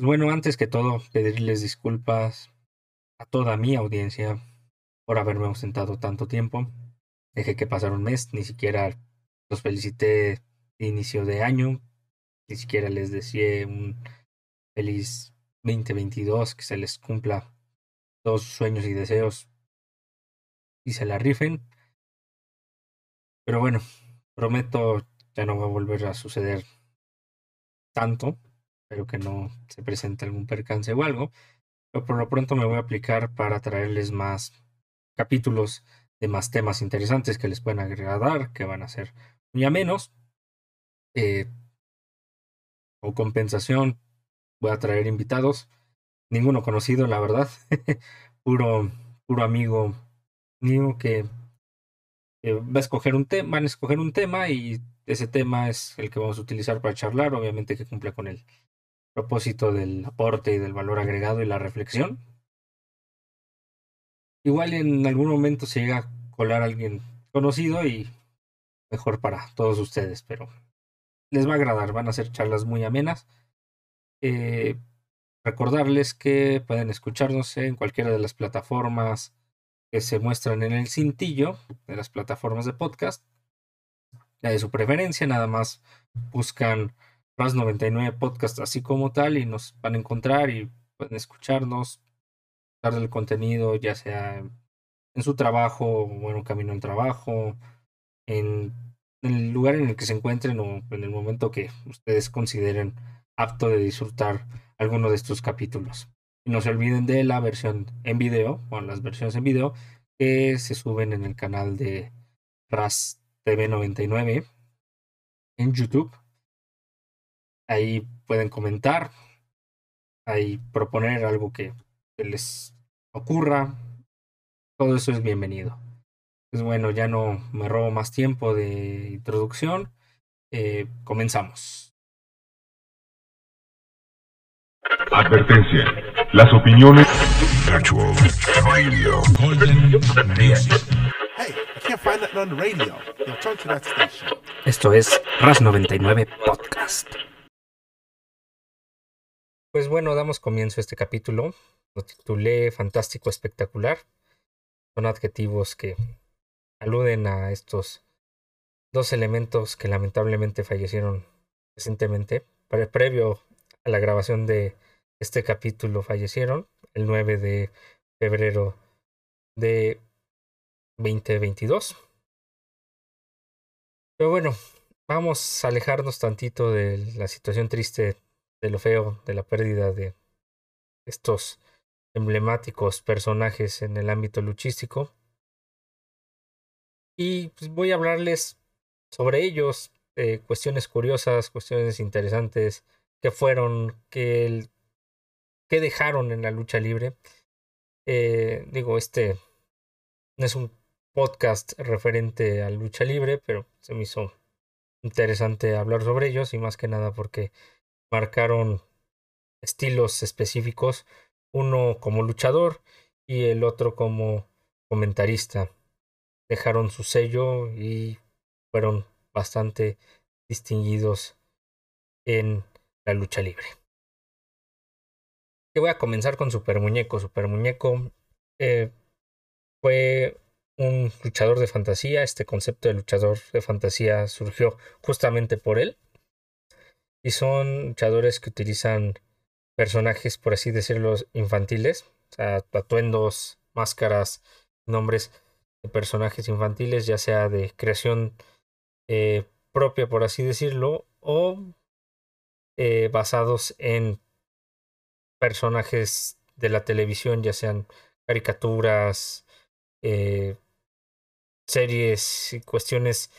Bueno, antes que todo, pedirles disculpas a toda mi audiencia por haberme ausentado tanto tiempo. Dejé que pasara un mes, ni siquiera los felicité de inicio de año, ni siquiera les decía un feliz 2022, que se les cumpla todos sus sueños y deseos y se la rifen. Pero bueno, prometo ya no va a volver a suceder tanto. Espero que no se presente algún percance o algo. Pero por lo pronto me voy a aplicar para traerles más capítulos de más temas interesantes que les pueden agradar, que van a ser muy a menos. Eh, o compensación, voy a traer invitados. Ninguno conocido, la verdad. puro, puro amigo mío que, va a escoger un tema, van a escoger un tema y ese tema es el que vamos a utilizar para charlar, obviamente que cumple con el propósito del aporte y del valor agregado y la reflexión. Igual en algún momento se llega a colar alguien conocido y mejor para todos ustedes, pero les va a agradar, van a ser charlas muy amenas. Eh, recordarles que pueden escucharnos en cualquiera de las plataformas que se muestran en el cintillo de las plataformas de podcast. La de su preferencia, nada más buscan RAS 99 Podcast así como tal y nos van a encontrar y pueden escucharnos, darle el contenido, ya sea en su trabajo, bueno, camino al trabajo, en, en el lugar en el que se encuentren o en el momento que ustedes consideren apto de disfrutar alguno de estos capítulos. Y no se olviden de la versión en video, o las versiones en video, que se suben en el canal de RAS TV99 en YouTube. Ahí pueden comentar, ahí proponer algo que, les ocurra. Todo eso es bienvenido. Pues bueno, ya no me robo más tiempo de introducción. Eh, comenzamos. Advertencia. Las opiniones. Virtual Radio. Hey, I can't find that on the radio. Turn to that station. Esto es RAS 99 Podcast. Pues bueno, damos comienzo a este capítulo. Lo titulé Fantástico Espectacular. Son adjetivos que aluden a estos dos elementos que lamentablemente fallecieron recientemente, previo a la grabación de este capítulo fallecieron el 9 de febrero de 2022. Pero bueno, vamos a alejarnos tantito de la situación triste, de lo feo, de la pérdida de estos emblemáticos personajes en el ámbito luchístico. Y pues voy a hablarles sobre ellos, cuestiones curiosas, cuestiones interesantes, que fueron, que qué dejaron en la lucha libre. Eh, digo, este no es un podcast referente a lucha libre, pero se me hizo interesante hablar sobre ellos y más que nada porque marcaron estilos específicos, uno como luchador y el otro como comentarista. Dejaron su sello y fueron bastante distinguidos en la lucha libre voy a comenzar con Super Muñeco. Super Muñeco eh, fue un luchador de fantasía. Este concepto de luchador de fantasía surgió justamente por él. Y son luchadores que utilizan personajes, por así decirlo, infantiles. O sea, atuendos, máscaras, nombres de personajes infantiles, ya sea de creación eh, propia, por así decirlo, o eh, basados en personajes de la televisión, ya sean caricaturas, eh, series y cuestiones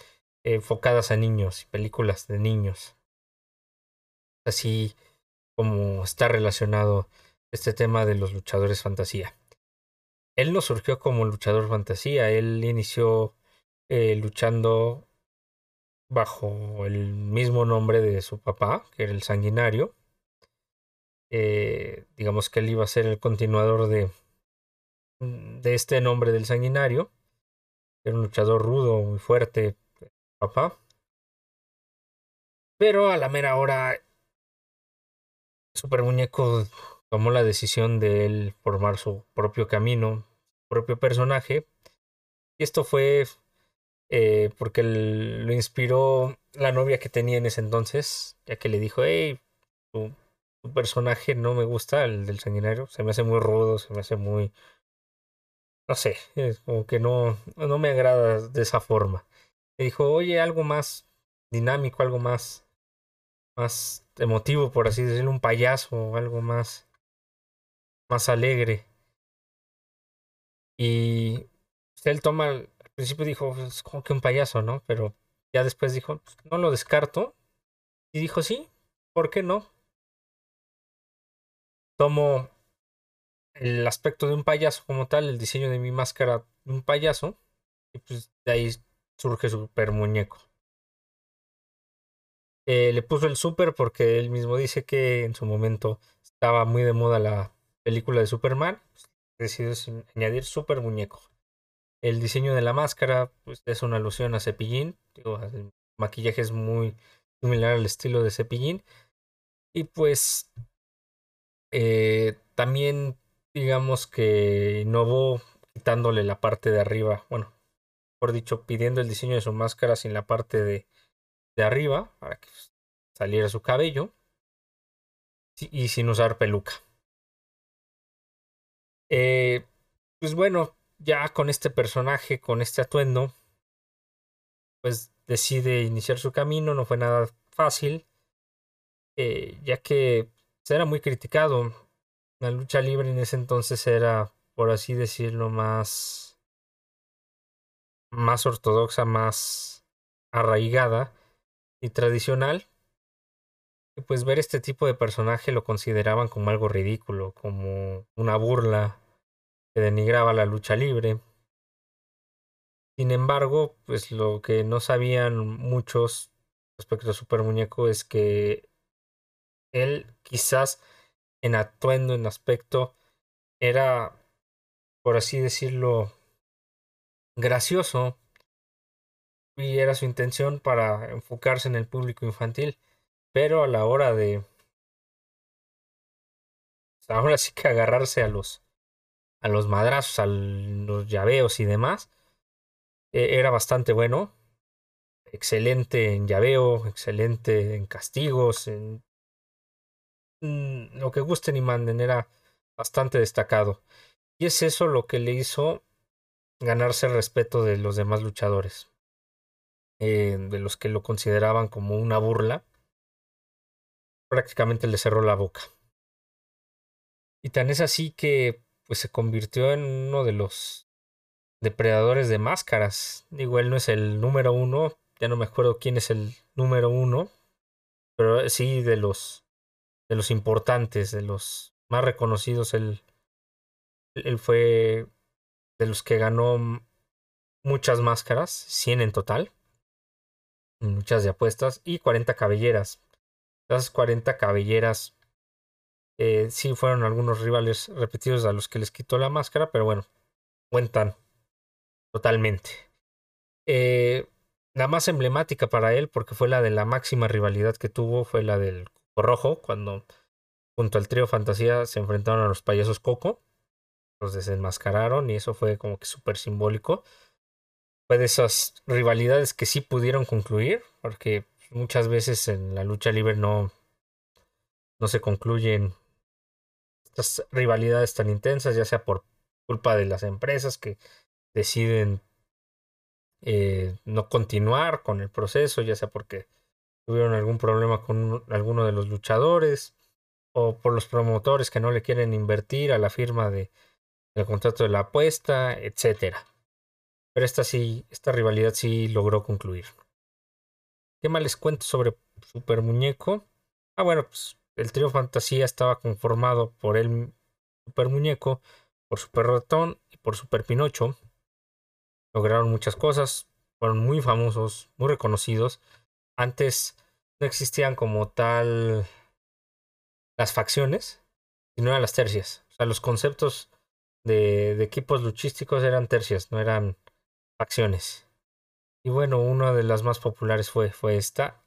enfocadas a niños y películas de niños. Así como está relacionado este tema de los luchadores fantasía. Él no surgió como luchador fantasía, él inició eh, luchando bajo el mismo nombre de su papá, que era el sanguinario, eh, digamos que él iba a ser el continuador de, mm, de este nombre del sanguinario. Era un luchador rudo, muy fuerte, papá. Pero a la mera hora Super Muñeco tomó la decisión de él formar su propio camino, propio personaje. Y esto fue eh, porque lo inspiró la novia que tenía en ese entonces, ya que le dijo, hey, tu, personaje no me gusta, el del sanguinario, se me hace muy rudo, se me hace muy... No sé, como que no, no me agrada de esa forma. Le dijo, oye, algo más dinámico, algo más, más emotivo, por así decirlo, un payaso, algo más, más alegre. Y él toma, al principio dijo, es pues, como que un payaso, ¿no? Pero ya después dijo, pues, no lo descarto. Y dijo, sí, ¿por qué no? Tomo el aspecto de un payaso como tal, el diseño de mi máscara de un payaso, y pues de ahí surge Super Muñeco. Eh, le puso el Super porque él mismo dice que en su momento estaba muy de moda la película de Superman. decidió añadir Super Muñeco. El diseño de la máscara pues, es una alusión a Cepillín. el maquillaje es muy similar al estilo de Cepillín. Y pues eh, también digamos que innovó quitándole la parte de arriba. Bueno, por dicho, pidiendo el diseño de su máscara sin la parte de, de arriba para que saliera su cabello y sin usar peluca. Eh, pues bueno, ya con este personaje, con este atuendo, pues decide iniciar su camino. No fue nada fácil, eh, ya que era muy criticado. La lucha libre en ese entonces era, por así decirlo, más, más ortodoxa, más arraigada y tradicional. Y pues ver este tipo de personaje lo consideraban como algo ridículo, como una burla que denigraba la lucha libre. Sin embargo, pues lo que no sabían muchos respecto a Super Muñeco es que él quizás en atuendo, en aspecto, era, por así decirlo, gracioso y era su intención para enfocarse en el público infantil, pero a la hora de ahora sí que agarrarse a los a los madrazos, a los llaveos y demás, e, era bastante bueno. Excelente en llaveo, excelente en castigos, en mm, lo que gusten y manden, era bastante destacado. Y es eso lo que le hizo ganarse el respeto de los demás luchadores, eh, de los que lo consideraban como una burla. Prácticamente le cerró la boca. Y tan es así que pues se convirtió en uno de los depredadores de máscaras. Digo, él no es el número uno, ya no me acuerdo quién es el número uno, pero sí de los de los importantes, de los más reconocidos. Él, él fue de los que ganó muchas máscaras, 100 en total, muchas de apuestas y 40 cabelleras. Esas 40 cabelleras eh, sí fueron algunos rivales repetidos a los que les quitó la máscara, pero bueno, cuentan totalmente. Eh, la más emblemática para él, porque fue la de la máxima rivalidad que tuvo, fue la del Coco Rojo, cuando junto al trío Fantasía se enfrentaron a los payasos Coco, los desenmascararon y eso fue como que súper simbólico. De esas rivalidades que sí pudieron concluir, porque muchas veces en la lucha libre no, no se concluyen estas rivalidades tan intensas, ya sea por culpa de las empresas que deciden eh, no continuar con el proceso, ya sea porque tuvieron algún problema con alguno de los luchadores o por los promotores que no le quieren invertir a la firma de, del contrato de la apuesta, etcétera. Pero esta sí, esta rivalidad sí logró concluir. ¿Qué más les cuento sobre Super Muñeco? Ah, bueno, pues el trío Fantasía estaba conformado por el Super Muñeco, por Super Ratón y por Super Pinocho. Lograron muchas cosas, fueron muy famosos, muy reconocidos. Antes no existían como tal las facciones, sino eran las tercias. O sea, los conceptos de, de equipos luchísticos eran tercias, no eran facciones. Y bueno, una de las más populares fue, fue esta.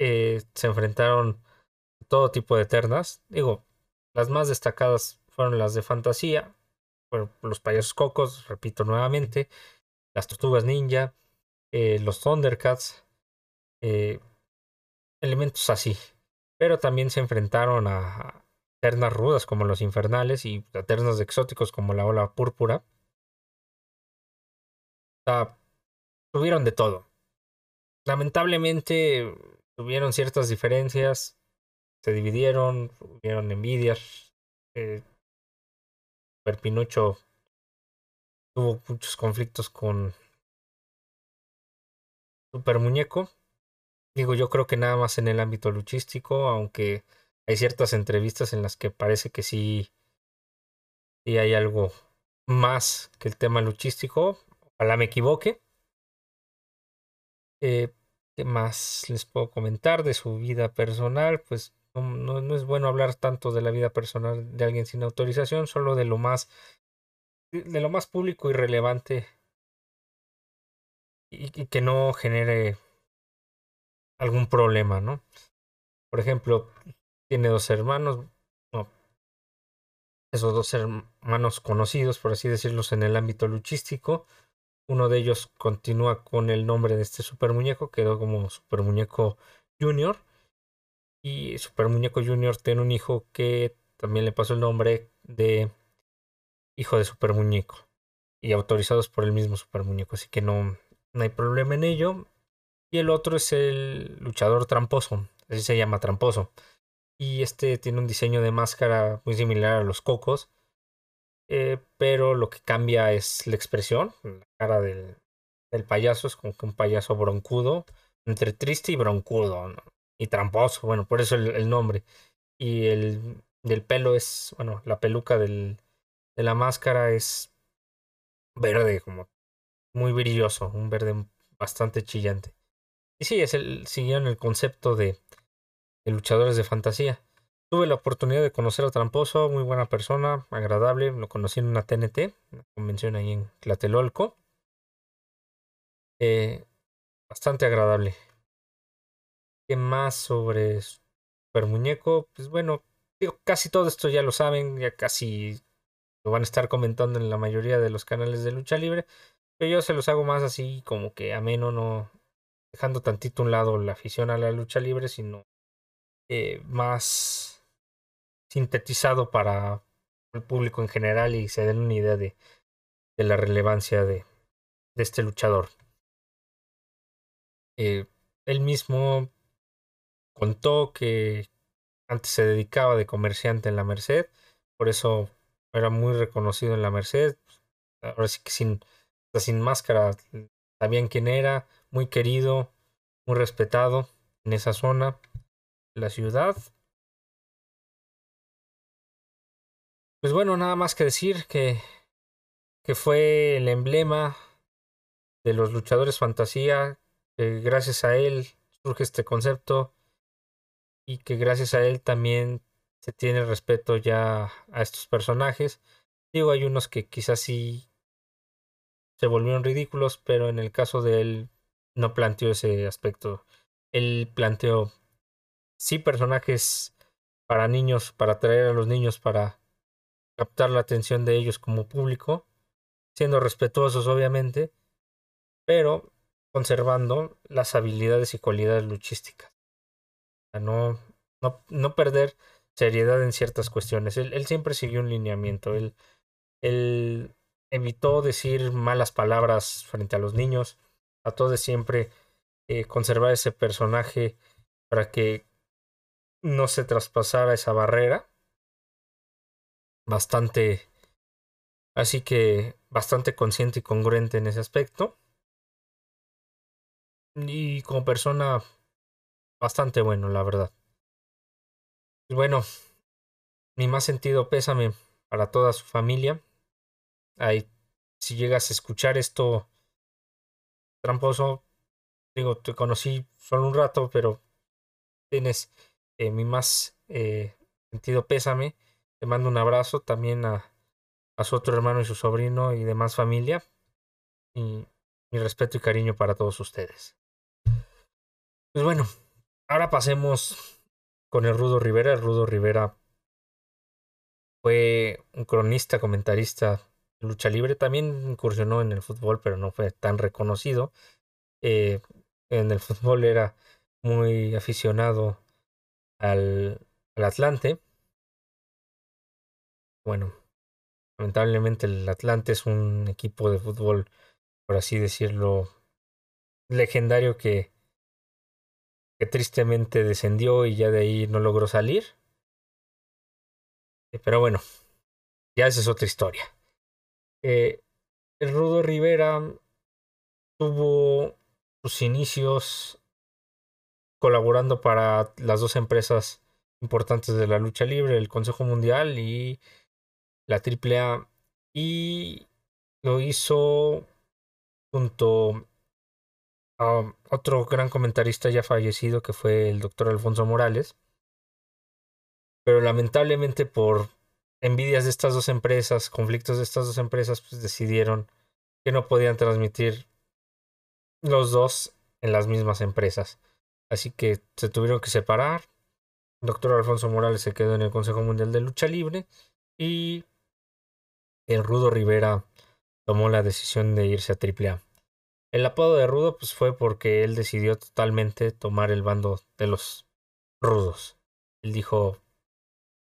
Eh, se enfrentaron todo tipo de ternas. Digo, las más destacadas fueron las de fantasía, los payasos cocos, repito nuevamente, las tortugas ninja, eh, los Thundercats, eh, elementos así. Pero también se enfrentaron a ternas rudas como los infernales y a ternas exóticos como la ola púrpura. Tuvieron de todo. Lamentablemente tuvieron ciertas diferencias, se dividieron, tuvieron envidias. Eh, Pinucho tuvo muchos conflictos con Super Muñeco. Digo, yo creo que nada más en el ámbito luchístico, aunque hay ciertas entrevistas en las que parece que sí, sí hay algo más que el tema luchístico. Ojalá me equivoque. Eh, ¿Qué más les puedo comentar de su vida personal? Pues no, es bueno hablar tanto de la vida personal de alguien sin autorización, solo de lo más de lo más público y relevante y, que no genere algún problema, ¿no? Por ejemplo, tiene dos hermanos, no, esos dos hermanos conocidos, por así decirlos, en el ámbito luchístico. Uno de ellos continúa con el nombre de este super muñeco, quedó como super muñeco junior. Y Super Muñeco Junior tiene un hijo que también le pasó el nombre de hijo de Super Muñeco. Y autorizados por el mismo Super Muñeco. Así que no, no hay problema en ello. Y el otro es el luchador tramposo. Así se llama tramposo. Y este tiene un diseño de máscara muy similar a los cocos. Eh, pero lo que cambia es la expresión. La cara del, payaso es como que un payaso broncudo. Entre triste y broncudo. y tramposo, bueno, por eso el, nombre. Y el del pelo es, bueno, la peluca de la máscara es verde, como muy brilloso, un verde bastante chillante. Y sí, es el, siguieron el concepto de luchadores de fantasía. Tuve la oportunidad de conocer a Tramposo, muy buena persona, agradable. Lo conocí en una TNT, una convención ahí en Tlatelolco. Eh, bastante agradable. ¿Qué más sobre Super Muñeco? Pues bueno, digo, casi todo esto ya lo saben, ya casi lo van a estar comentando en la mayoría de los canales de lucha libre. Pero yo se los hago más así como que ameno, no dejando tantito un lado la afición a la lucha libre, sino eh, más sintetizado para el público en general y se den una idea de, de la relevancia de, de este luchador. Eh, él mismo contó que antes se dedicaba de comerciante en la Merced, por eso era muy reconocido en la Merced. Ahora sí que sin, sin máscara sabían quién era, muy querido, muy respetado en esa zona, la ciudad. Pues bueno, nada más que decir que, que fue el emblema de los luchadores fantasía, que gracias a él surge este concepto y que gracias a él también se tiene respeto ya a estos personajes. Digo, hay unos que quizás sí se volvieron ridículos, pero en el caso de él no planteó ese aspecto. Él planteó sí personajes para niños, para atraer a los niños, para captar la atención de ellos como público, siendo respetuosos obviamente, pero conservando las habilidades y cualidades luchísticas no, no, no perder seriedad en ciertas cuestiones. Él, él siempre siguió un lineamiento. Él, él evitó decir malas palabras frente a los niños. Trató de siempre eh, conservar ese personaje para que no se traspasara esa barrera. Bastante. Así que bastante consciente y congruente en ese aspecto. Y como persona bastante bueno, la verdad. Bueno, mi más sentido pésame para toda su familia. Ay, si llegas a escuchar esto tramposo, digo, te conocí solo un rato, pero tienes eh, mi más eh, sentido pésame. Te mando un abrazo también a, a su otro hermano y su sobrino y demás familia. Y mi respeto y cariño para todos ustedes. Pues bueno, Ahora pasemos con el Rudo Rivera. El Rudo Rivera fue un cronista, comentarista de lucha libre. También incursionó en el fútbol, pero no fue tan reconocido. Eh, en el fútbol era muy aficionado al, al Atlante. Bueno, lamentablemente el Atlante es un equipo de fútbol, por así decirlo, legendario que, que tristemente descendió y ya de ahí no logró salir. Eh, pero bueno, ya esa es otra historia. Eh, el Rudo Rivera tuvo sus inicios colaborando para las dos empresas importantes de la lucha libre, el Consejo Mundial y la AAA. Y lo hizo junto a otro gran comentarista ya fallecido que fue el doctor Alfonso Morales. Pero lamentablemente por envidias de estas dos empresas, conflictos de estas dos empresas, pues decidieron que no podían transmitir los dos en las mismas empresas. Así que se tuvieron que separar. El doctor Alfonso Morales se quedó en el Consejo Mundial de Lucha Libre y el Rudo Rivera tomó la decisión de irse a AAA. El apodo de Rudo pues fue porque él decidió totalmente tomar el bando de los rudos. Él dijo,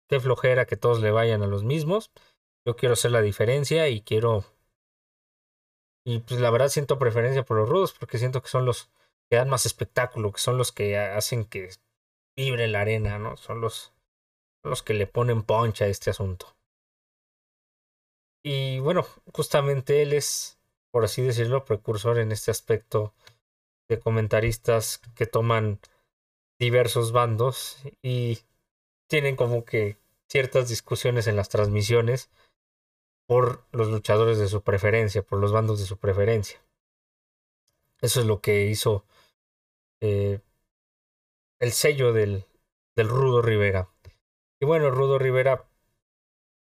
qué flojera que todos le vayan a los mismos, yo quiero hacer la diferencia y quiero... Y pues la verdad siento preferencia por los rudos porque siento que son los que dan más espectáculo, que son los que hacen que vibre la arena, ¿no? Son los, los que le ponen poncha a este asunto. Y bueno, justamente él es por así decirlo, precursor en este aspecto de comentaristas que toman diversos bandos y tienen como que ciertas discusiones en las transmisiones por los luchadores de su preferencia, por los bandos de su preferencia. Eso es lo que hizo eh, el sello del, del Rudo Rivera. Y bueno, Rudo Rivera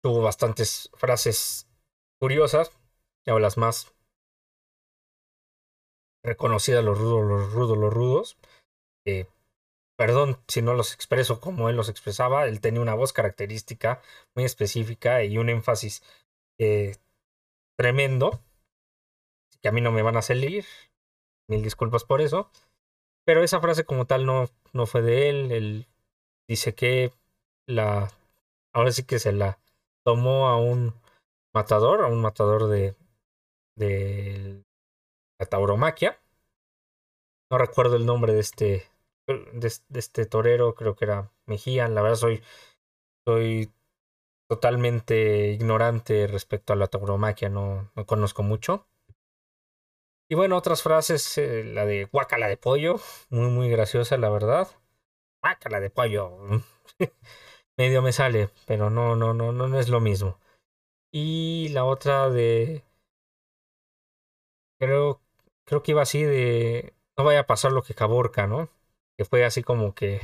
tuvo bastantes frases curiosas, o las más reconocida los rudos, los rudos, los rudos. Perdón si no los expreso como él los expresaba, él tenía una voz característica muy específica y un énfasis eh, tremendo, que a mí no me van a salir, mil disculpas por eso, pero esa frase como tal no, no fue de él, él dice que la, ahora sí que se la tomó a un matador, a un matador de, de la tauromaquia. No recuerdo el nombre de este, de, este torero, creo que era Mejía. La verdad soy, soy totalmente ignorante respecto a la tauromaquia, no, no conozco mucho. Y bueno, otras frases, eh, la de guacala de pollo, muy muy graciosa la verdad. Guacala de pollo. Medio me sale, pero no, no, no, no, no es lo mismo. Y la otra de creo creo que iba así de no vaya a pasar lo que Caborca, ¿no? Que fue así como que,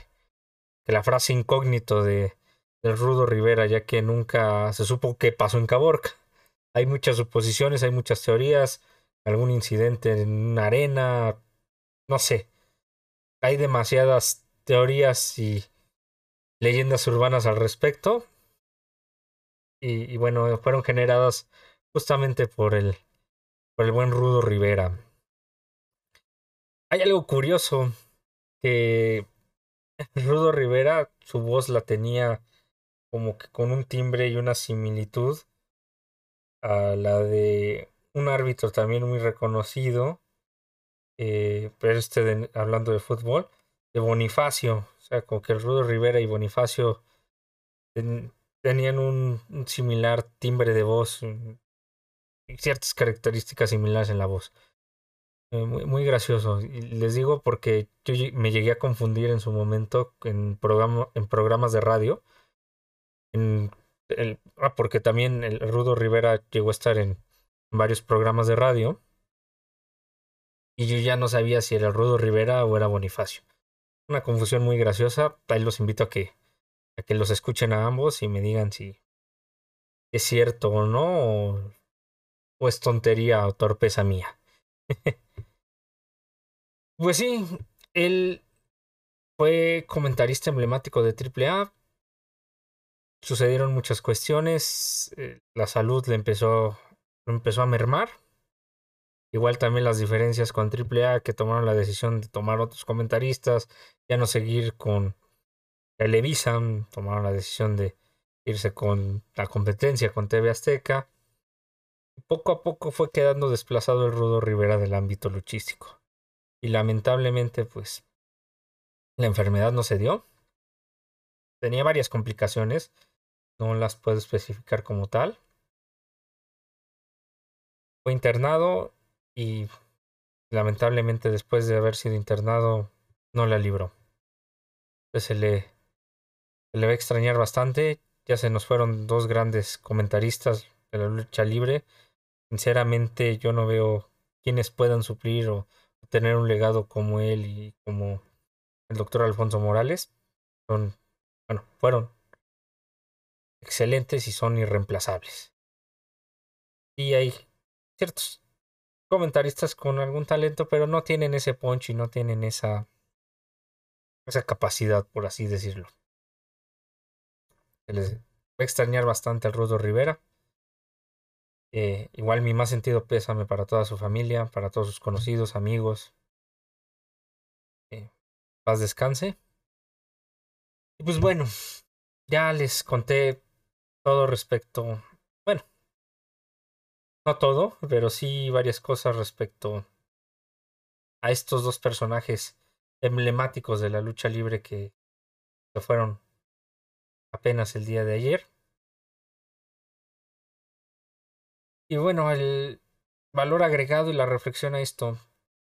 que la frase incógnito de del Rudo Rivera, ya que nunca se supo qué pasó en Caborca. Hay muchas suposiciones, hay muchas teorías, algún incidente en una arena, no sé. Hay demasiadas teorías y leyendas urbanas al respecto. Y, bueno, fueron generadas justamente por el, por el buen Rudo Rivera. Hay algo curioso que Rudo Rivera, su voz la tenía como que con un timbre y una similitud a la de un árbitro también muy reconocido, eh, pero este hablando de fútbol, de Bonifacio. Como que el Rudo Rivera y Bonifacio tenían un, similar timbre de voz y ciertas características similares en la voz. Eh, muy, muy gracioso. Les digo porque yo me llegué a confundir en su momento en, programa, en programas de radio. Ah, porque también el Rudo Rivera llegó a estar en varios programas de radio. Y yo ya no sabía si era Rudo Rivera o era Bonifacio. Una confusión muy graciosa. Ahí los invito a que, a que los escuchen a ambos y me digan si es cierto o no, o, es tontería o torpeza mía. Pues sí, él fue comentarista emblemático de AAA. Sucedieron muchas cuestiones. eh, la salud le empezó, lo empezó a mermar. Igual también las diferencias con AAA que tomaron la decisión de tomar otros comentaristas, ya no seguir con Televisa, tomaron la decisión de irse con la competencia con TV Azteca. Poco a poco fue quedando desplazado el Rudo Rivera del ámbito luchístico. Y lamentablemente, pues, la enfermedad no se dio. Tenía varias complicaciones, no las puedo especificar como tal. Fue internado y lamentablemente después de haber sido internado no la libró. Entonces se le, se le va a extrañar bastante. Ya se nos fueron dos grandes comentaristas de la lucha libre. Sinceramente yo no veo quienes puedan suplir o tener un legado como él y como el doctor Alfonso Morales. Son, bueno, fueron excelentes y son irreemplazables. Y hay ciertos comentaristas con algún talento, pero no tienen ese punch y no tienen esa, esa capacidad, por así decirlo. Les va a extrañar bastante al Rudo Rivera. Eh, igual mi más sentido pésame para toda su familia, para todos sus conocidos, amigos. Eh, paz descanse. Y pues bueno, ya les conté todo respecto, no todo, pero sí varias cosas respecto a estos dos personajes emblemáticos de la lucha libre que fueron apenas el día de ayer. Y bueno, el valor agregado y la reflexión a esto,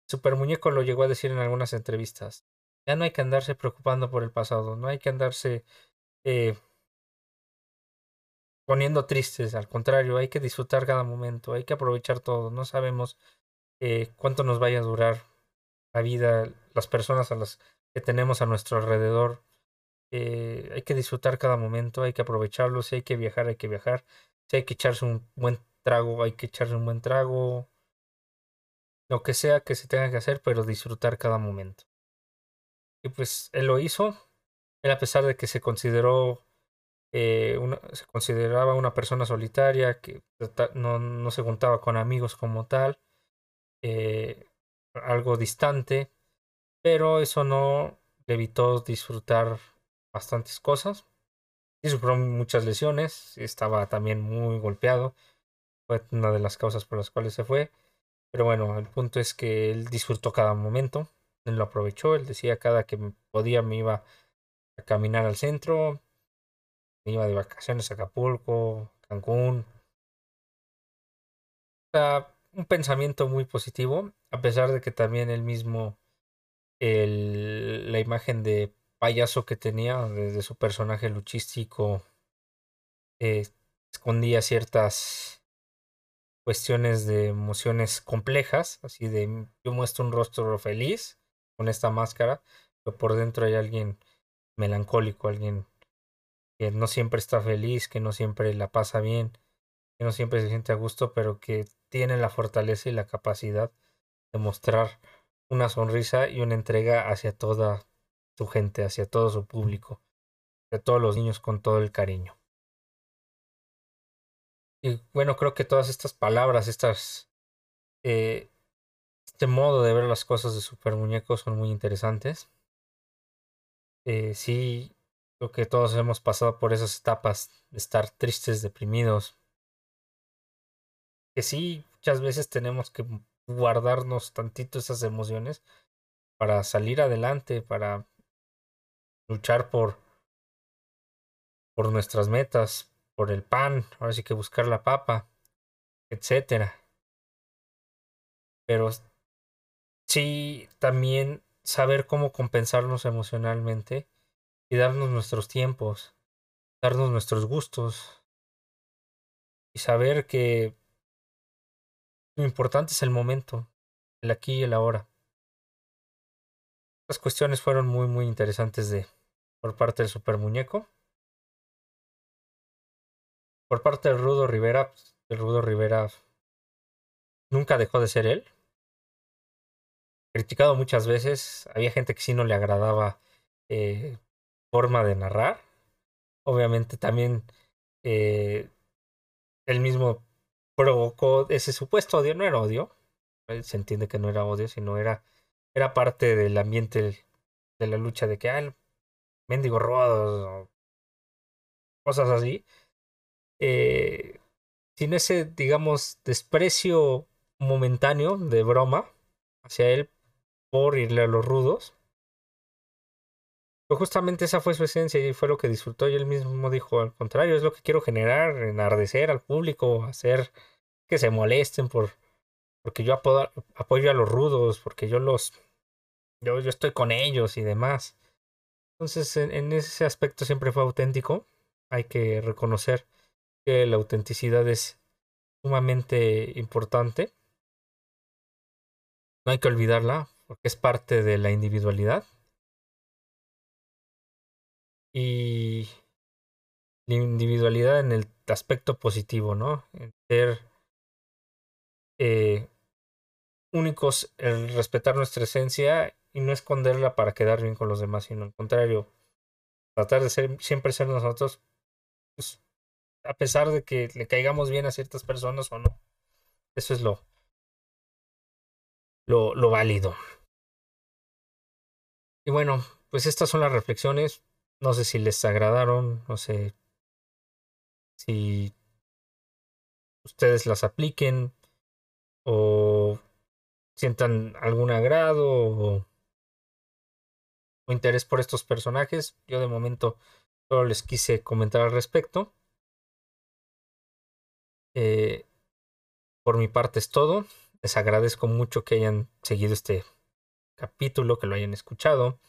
Super Muñeco lo llegó a decir en algunas entrevistas. Ya no hay que andarse preocupando por el pasado, no hay que andarse eh, poniendo tristes, al contrario, hay que disfrutar cada momento, hay que aprovechar todo, no sabemos eh, cuánto nos vaya a durar la vida, las personas a las que tenemos a nuestro alrededor. Eh, hay que disfrutar cada momento, hay que aprovecharlo, si hay que viajar, hay que viajar, si hay que echarse un buen trago, hay que echarse un buen trago, lo que sea que se tenga que hacer, pero disfrutar cada momento. Y pues él lo hizo, él a pesar de que se consideró eh, se consideraba una persona solitaria, que no, no se juntaba con amigos como tal, eh, algo distante, pero eso no le evitó disfrutar bastantes cosas. Y sufrió muchas lesiones, estaba también muy golpeado, fue una de las causas por las cuales se fue. Pero bueno, el punto es que él disfrutó cada momento, él lo aprovechó, él decía cada que podía me iba a caminar al centro, iba de vacaciones a Acapulco, Cancún. O sea, un pensamiento muy positivo, a pesar de que también él mismo, el, la imagen de payaso que tenía, desde su personaje luchístico, eh, escondía ciertas cuestiones de emociones complejas, así de yo muestro un rostro feliz con esta máscara, pero por dentro hay alguien melancólico, alguien que no siempre está feliz, que no siempre la pasa bien, que no siempre se siente a gusto, pero que tiene la fortaleza y la capacidad de mostrar una sonrisa y una entrega hacia toda su gente, hacia todo su público, hacia todos los niños con todo el cariño. Y bueno, creo que todas estas palabras, estas, eh, este modo de ver las cosas de Super Muñeco son muy interesantes. Eh, sí, creo que todos hemos pasado por esas etapas de estar tristes, deprimidos. Que sí, muchas veces tenemos que guardarnos tantito esas emociones para salir adelante, para luchar por, por nuestras metas, por el pan, ahora sí que buscar la papa, etcétera. Pero sí también saber cómo compensarnos emocionalmente y darnos nuestros tiempos, darnos nuestros gustos y saber que lo importante es el momento, el aquí y el ahora. Las cuestiones fueron muy muy interesantes de por parte del Super Muñeco. Por parte del Rudo Rivera, el Rudo Rivera nunca dejó de ser él. Criticado muchas veces, había gente que sí no le agradaba eh, forma de narrar. Obviamente también eh, él mismo provocó ese supuesto odio, no era odio, se entiende que no era odio, sino era, era parte del ambiente de la lucha de que, ah, el mendigo rodos o cosas así. Eh, sin ese, digamos, desprecio momentáneo de broma hacia él por irle a los rudos. Pero justamente esa fue su esencia y fue lo que disfrutó y él mismo dijo, al contrario, es lo que quiero generar, enardecer al público, hacer que se molesten por porque yo apoyo a los rudos, porque yo los yo, yo estoy con ellos y demás. Entonces, en, en ese aspecto siempre fue auténtico. Hay que reconocer que la autenticidad es sumamente importante. No hay que olvidarla porque es parte de la individualidad. Y la individualidad en el aspecto positivo, ¿no? En ser eh, únicos, el respetar nuestra esencia y no esconderla para quedar bien con los demás, sino al contrario, tratar de ser, siempre ser nosotros, pues, a pesar de que le caigamos bien a ciertas personas o no. Eso es lo, lo, lo válido. Y bueno, pues estas son las reflexiones. No sé si les agradaron, no sé si ustedes las apliquen o sientan algún agrado o, interés por estos personajes. Yo de momento solo les quise comentar al respecto. Eh, por mi parte es todo. Les agradezco mucho que hayan seguido este capítulo, que lo hayan escuchado.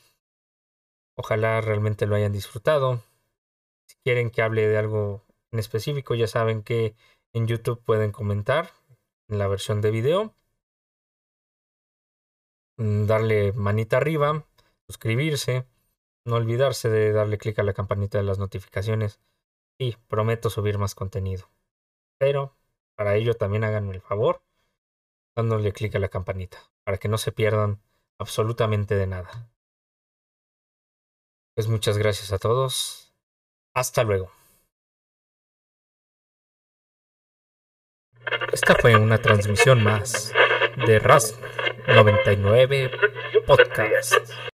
Ojalá realmente lo hayan disfrutado. Si quieren que hable de algo en específico, ya saben que en YouTube pueden comentar en la versión de video. Mm, darle manita arriba, suscribirse, no olvidarse de darle clic a la campanita de las notificaciones y prometo subir más contenido. Pero para ello también háganme el favor dándole clic a la campanita para que no se pierdan absolutamente de nada. Pues muchas gracias a todos. Hasta luego. Esta fue una transmisión más de RAS 99 Podcast.